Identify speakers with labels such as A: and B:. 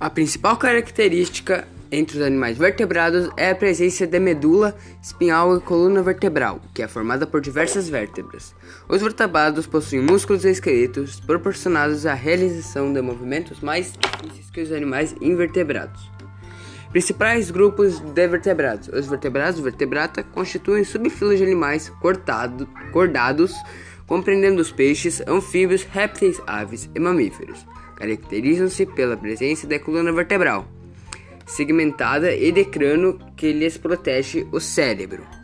A: A principal característica entre os animais vertebrados é a presença da medula espinhal e coluna vertebral, que é formada por diversas vértebras. Os vertebrados possuem músculos e esqueletos proporcionados à realização de movimentos mais difíceis que os animais invertebrados. Principais grupos de vertebrados: os vertebrados vertebrata constituem subfilos de animais cortado, cordados, compreendendo os peixes, anfíbios, répteis, aves e mamíferos. Caracterizam-se pela presença da coluna vertebral segmentada e de crânio que lhes protege o cérebro.